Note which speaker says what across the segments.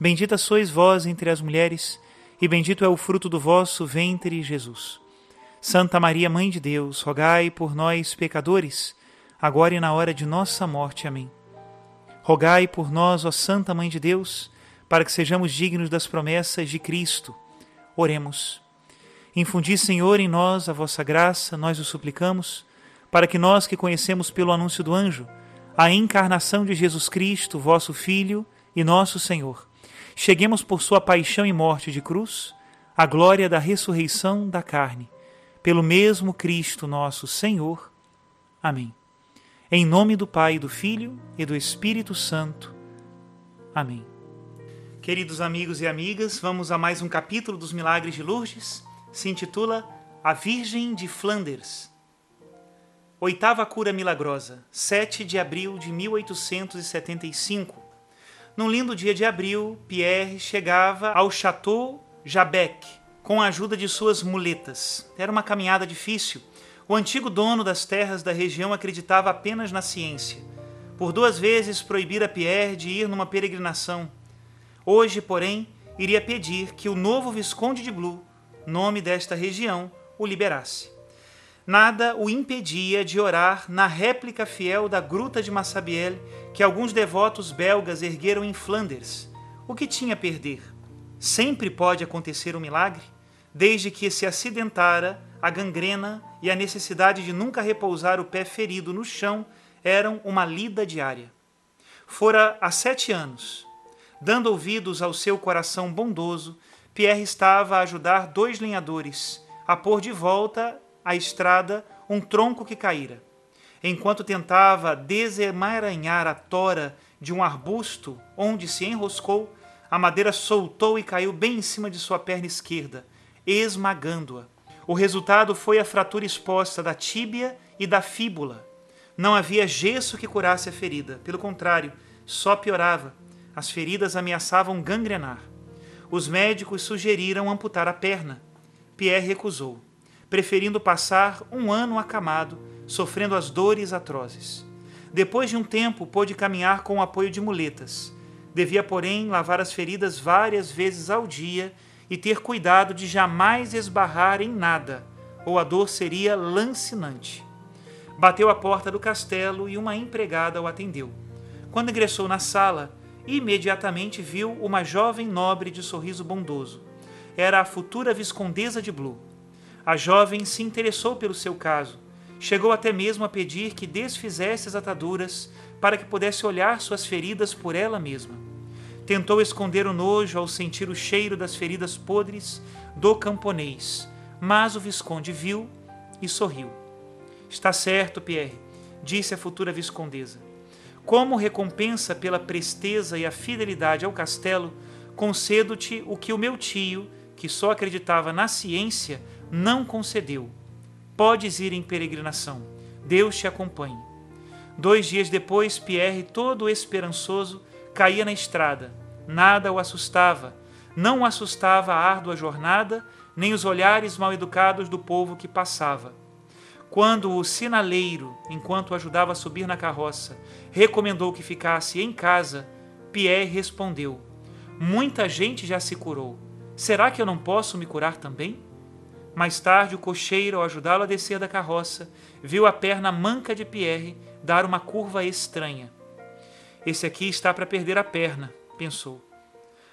Speaker 1: Bendita sois vós entre as mulheres, e bendito é o fruto do vosso ventre, Jesus. Santa Maria, Mãe de Deus, rogai por nós, pecadores, agora e na hora de nossa morte. Amém. Rogai por nós, ó Santa Mãe de Deus, para que sejamos dignos das promessas de Cristo. Oremos. Infundi, Senhor, em nós a vossa graça, nós o suplicamos, para que nós que conhecemos pelo anúncio do anjo a encarnação de Jesus Cristo, vosso Filho e nosso Senhor, cheguemos por sua paixão e morte de cruz à glória da ressurreição da carne, pelo mesmo Cristo nosso Senhor. Amém. Em nome do Pai, do Filho e do Espírito Santo. Amém. Queridos amigos e amigas, vamos a mais um capítulo dos Milagres de Lourdes. Se intitula A Virgem de Flanders. Oitava cura milagrosa, 7 de abril de 1875 num lindo dia de abril, Pierre chegava ao Chateau Jabec com a ajuda de suas muletas. Era uma caminhada difícil. O antigo dono das terras da região acreditava apenas na ciência. Por duas vezes proibira Pierre de ir numa peregrinação. Hoje, porém, iria pedir que o novo Visconde de Blue, nome desta região, o liberasse. Nada o impedia de orar na réplica fiel da Gruta de Massabielle que alguns devotos belgas ergueram em Flanders. O que tinha a perder? Sempre pode acontecer um milagre, desde que se acidentara a gangrena e a necessidade de nunca repousar o pé ferido no chão eram uma lida diária. Fora há sete anos. Dando ouvidos ao seu coração bondoso, Pierre estava a ajudar dois lenhadores a pôr de volta à estrada um tronco que caíra. Enquanto tentava desemaranhar a tora de um arbusto onde se enroscou, a madeira soltou e caiu bem em cima de sua perna esquerda, esmagando-a. O resultado foi a fratura exposta da tíbia e da fíbula. Não havia gesso que curasse a ferida, pelo contrário, só piorava. As feridas ameaçavam gangrenar. Os médicos sugeriram amputar a perna. Pierre recusou preferindo passar um ano acamado, sofrendo as dores atrozes. Depois de um tempo, pôde caminhar com o apoio de muletas. Devia, porém, lavar as feridas várias vezes ao dia e ter cuidado de jamais esbarrar em nada, ou a dor seria lancinante. Bateu à porta do castelo e uma empregada o atendeu. Quando ingressou na sala, imediatamente viu uma jovem nobre de sorriso bondoso. Era a futura viscondesa de Blue. A jovem se interessou pelo seu caso. Chegou até mesmo a pedir que desfizesse as ataduras para que pudesse olhar suas feridas por ela mesma. Tentou esconder o nojo ao sentir o cheiro das feridas podres do camponês, mas o Visconde viu e sorriu. Está certo, Pierre, disse a futura viscondesa. Como recompensa pela presteza e a fidelidade ao castelo, concedo-te o que o meu tio, que só acreditava na ciência, não concedeu. Podes ir em peregrinação. Deus te acompanhe. Dois dias depois, Pierre, todo esperançoso, caía na estrada. Nada o assustava. Não o assustava a árdua jornada, nem os olhares mal educados do povo que passava. Quando o sinaleiro, enquanto o ajudava a subir na carroça, recomendou que ficasse em casa, Pierre respondeu: Muita gente já se curou. Será que eu não posso me curar também? Mais tarde, o cocheiro, ao ajudá-lo a descer da carroça, viu a perna manca de Pierre dar uma curva estranha. Esse aqui está para perder a perna, pensou.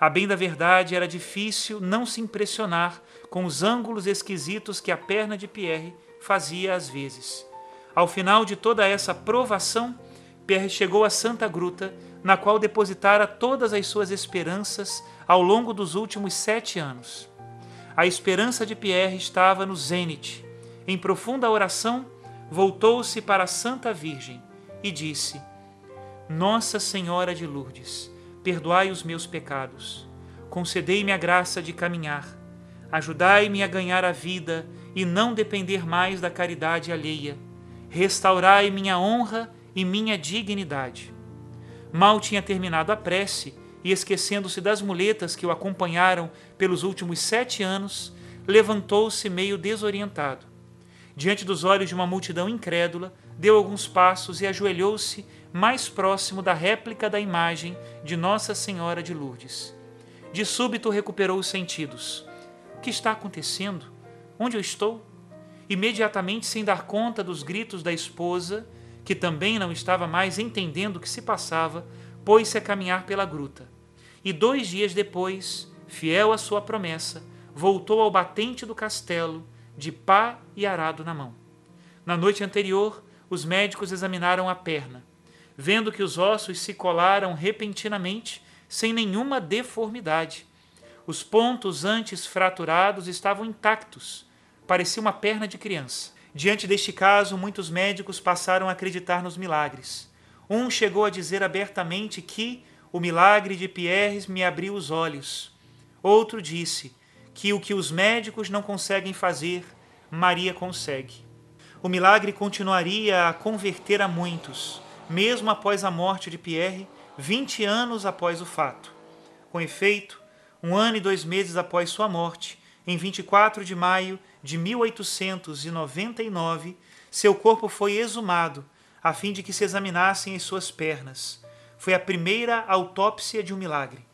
Speaker 1: A bem da verdade, era difícil não se impressionar com os ângulos esquisitos que a perna de Pierre fazia às vezes. Ao final de toda essa provação, Pierre chegou à Santa Gruta, na qual depositara todas as suas esperanças ao longo dos últimos sete anos. A esperança de Pierre estava no zênite. Em profunda oração, voltou-se para a Santa Virgem e disse: Nossa Senhora de Lourdes, perdoai os meus pecados, concedei-me a graça de caminhar, ajudai-me a ganhar a vida e não depender mais da caridade alheia, restaurai minha honra e minha dignidade. Mal tinha terminado a prece e, esquecendo-se das muletas que o acompanharam pelos últimos sete anos, levantou-se meio desorientado. Diante dos olhos de uma multidão incrédula, deu alguns passos e ajoelhou-se mais próximo da réplica da imagem de Nossa Senhora de Lourdes. De súbito recuperou os sentidos. O que está acontecendo? Onde eu estou? Imediatamente, sem dar conta dos gritos da esposa, que também não estava mais entendendo o que se passava, pôs-se a caminhar pela gruta. E dois dias depois, fiel à sua promessa, voltou ao batente do castelo, de pá e arado na mão. Na noite anterior, os médicos examinaram a perna vendo que os ossos se colaram repentinamente, sem nenhuma deformidade. Os pontos antes fraturados estavam intactos, parecia uma perna de criança. Diante deste caso, muitos médicos passaram a acreditar nos milagres. Um chegou a dizer abertamente que o milagre de Pierres me abriu os olhos. Outro disse que o que os médicos não conseguem fazer, Maria consegue. O milagre continuaria a converter a muitos mesmo após a morte de Pierre, 20 anos após o fato. Com efeito, um ano e dois meses após sua morte, em 24 de maio de 1899, seu corpo foi exumado a fim de que se examinassem as suas pernas. Foi a primeira autópsia de um milagre.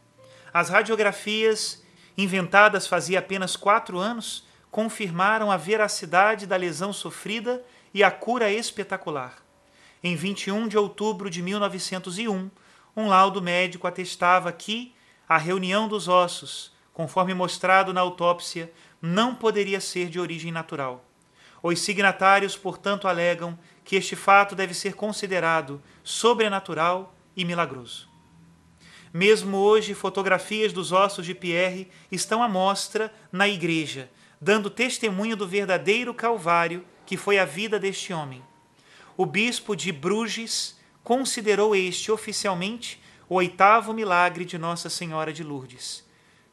Speaker 1: As radiografias, inventadas fazia apenas quatro anos, confirmaram a veracidade da lesão sofrida e a cura espetacular. Em 21 de outubro de 1901, um laudo médico atestava que a reunião dos ossos, conforme mostrado na autópsia, não poderia ser de origem natural. Os signatários, portanto, alegam que este fato deve ser considerado sobrenatural e milagroso. Mesmo hoje, fotografias dos ossos de Pierre estão à mostra na igreja, dando testemunho do verdadeiro Calvário que foi a vida deste homem o bispo de Bruges considerou este oficialmente o oitavo milagre de Nossa Senhora de Lourdes.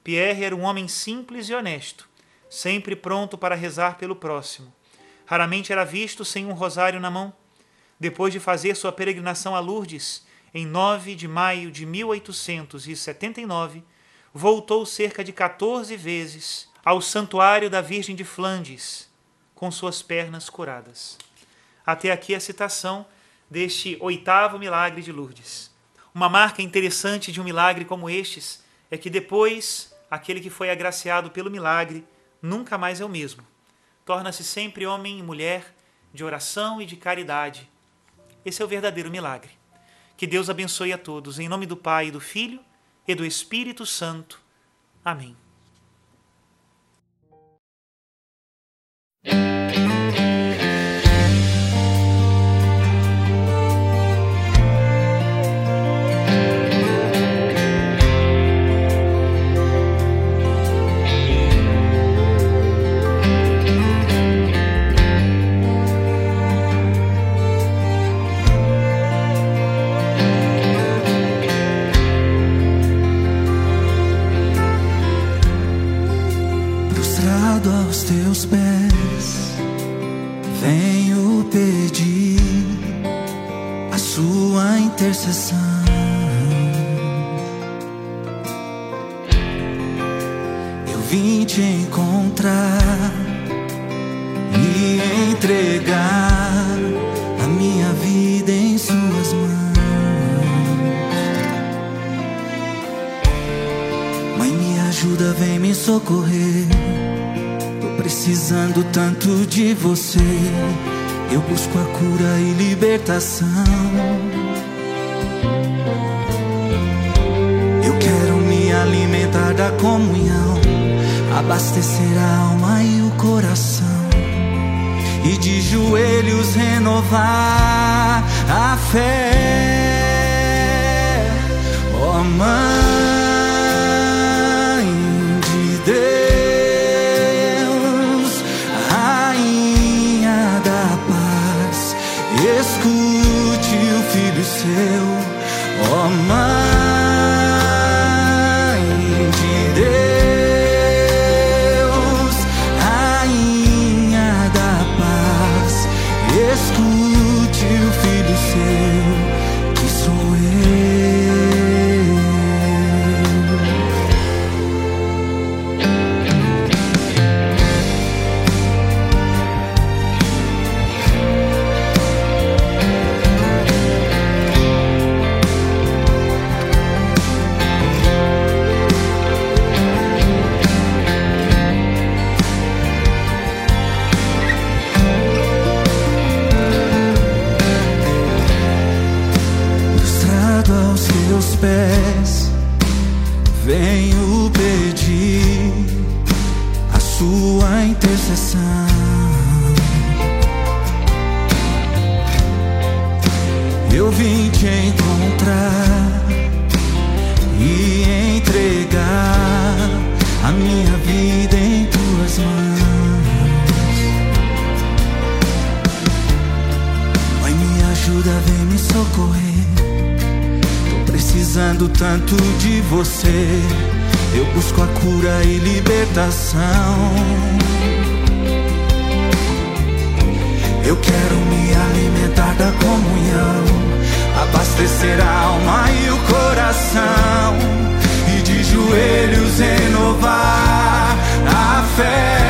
Speaker 1: Pierre era um homem simples e honesto, sempre pronto para rezar pelo próximo. Raramente era visto sem um rosário na mão. Depois de fazer sua peregrinação a Lourdes, em 9 de maio de 1879, voltou cerca de 14 vezes ao Santuário da Virgem de Flandes, com suas pernas curadas. Até aqui a citação deste oitavo milagre de Lourdes. Uma marca interessante de um milagre como estes é que depois aquele que foi agraciado pelo milagre nunca mais é o mesmo. Torna-se sempre homem e mulher de oração e de caridade. Esse é o verdadeiro milagre. Que Deus abençoe a todos. Em nome do Pai, do Filho e do Espírito Santo. Amém.
Speaker 2: Vim te encontrar e entregar a minha vida em Suas mãos. Mãe, me ajuda, vem me socorrer. Tô precisando tanto de você. Eu busco a cura e libertação. Eu quero me alimentar da comunhão, abastecer a alma e o coração, e de joelhos renovar a fé. Ó oh, Mãe de Deus, Rainha da Paz, escute o Filho seu, ó oh, Mãe pés, venho pedir a sua intercessão. Eu vim te encontrar e entregar a minha vida em tuas mãos. Mãe, me ajuda, vem me socorrer. Precisando tanto de você. Eu busco a cura e libertação. Eu quero me alimentar da comunhão, abastecer a alma e o coração, e de joelhos renovar a fé.